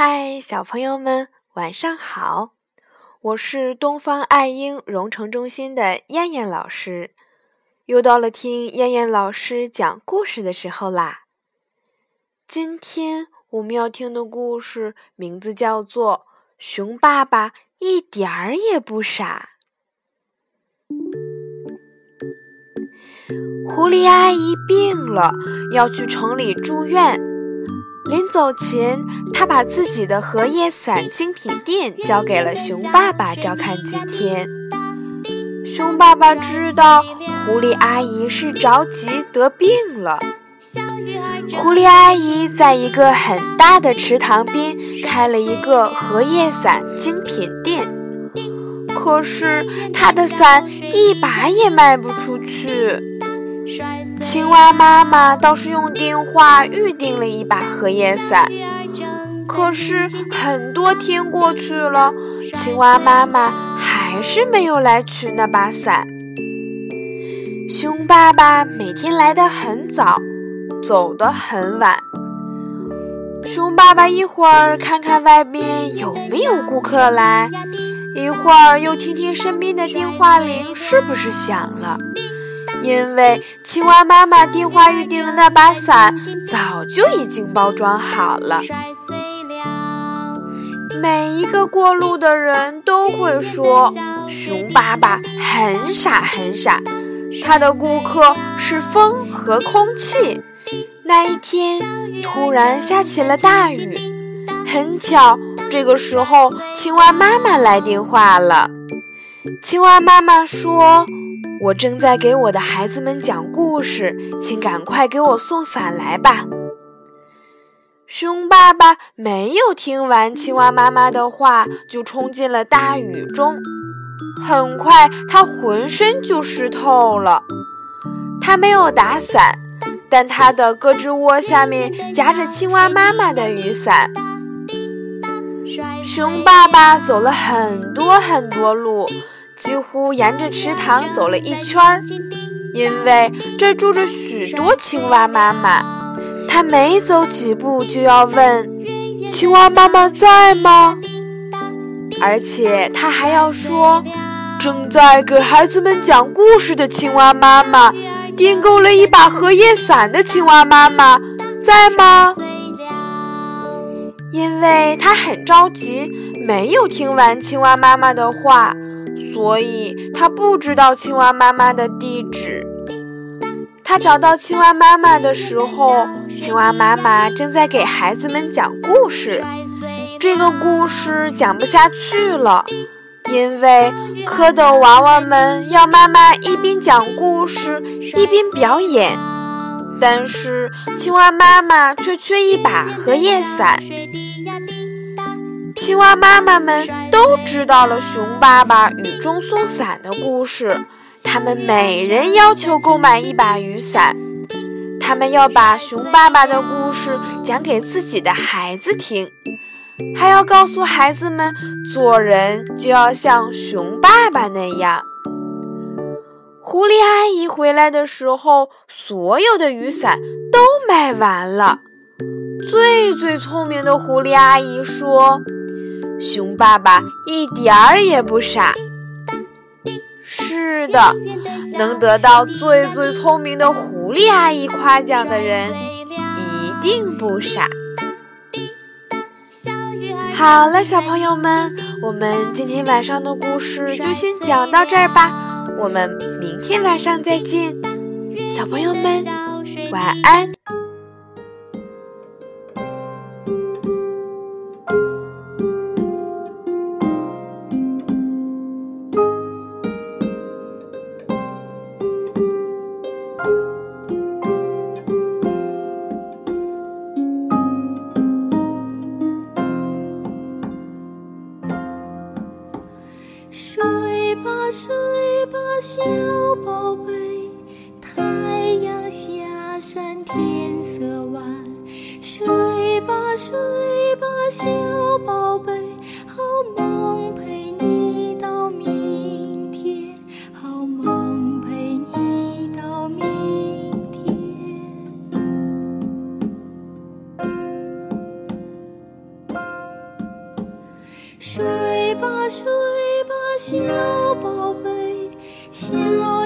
嗨，小朋友们，晚上好！我是东方爱婴融城中心的燕燕老师，又到了听燕燕老师讲故事的时候啦。今天我们要听的故事名字叫做《熊爸爸一点儿也不傻》。狐狸阿姨病了，要去城里住院。临走前，他把自己的荷叶伞精品店交给了熊爸爸照看几天。熊爸爸知道狐狸阿姨是着急得病了。狐狸阿姨在一个很大的池塘边开了一个荷叶伞精品店，可是她的伞一把也卖不出去。青蛙妈妈倒是用电话预定了一把荷叶伞，可是很多天过去了，青蛙妈妈还是没有来取那把伞。熊爸爸每天来得很早，走得很晚。熊爸爸一会儿看看外边有没有顾客来，一会儿又听听身边的电话铃是不是响了。因为青蛙妈妈电话预订的那把伞早就已经包装好了。每一个过路的人都会说，熊爸爸很傻很傻。他的顾客是风和空气。那一天突然下起了大雨，很巧，这个时候青蛙妈妈来电话了。青蛙妈妈说。我正在给我的孩子们讲故事，请赶快给我送伞来吧。熊爸爸没有听完青蛙妈妈的话，就冲进了大雨中。很快，他浑身就湿透了。他没有打伞，但他的胳肢窝下面夹着青蛙妈妈的雨伞。熊爸爸走了很多很多路。几乎沿着池塘走了一圈儿，因为这住着许多青蛙妈妈。他每走几步就要问：“青蛙妈妈在吗？”而且他还要说：“正在给孩子们讲故事的青蛙妈妈，订购了一把荷叶伞的青蛙妈妈在吗？”因为他很着急，没有听完青蛙妈妈的话。所以他不知道青蛙妈妈的地址。他找到青蛙妈妈的时候，青蛙妈妈正在给孩子们讲故事。这个故事讲不下去了，因为蝌蚪娃娃们要妈妈一边讲故事一边表演，但是青蛙妈妈却缺一把荷叶伞。青蛙妈妈们都知道了熊爸爸雨中送伞的故事，他们每人要求购买一把雨伞。他们要把熊爸爸的故事讲给自己的孩子听，还要告诉孩子们做人就要像熊爸爸那样。狐狸阿姨回来的时候，所有的雨伞都卖完了。最最聪明的狐狸阿姨说。熊爸爸一点儿也不傻。是的，能得到最最聪明的狐狸阿姨夸奖的人，一定不傻。好了，小朋友们，我们今天晚上的故事就先讲到这儿吧。我们明天晚上再见，小朋友们，晚安。睡吧，睡吧小宝贝，太阳下山天色晚。睡吧，睡吧，小宝贝，好梦陪小宝贝，小。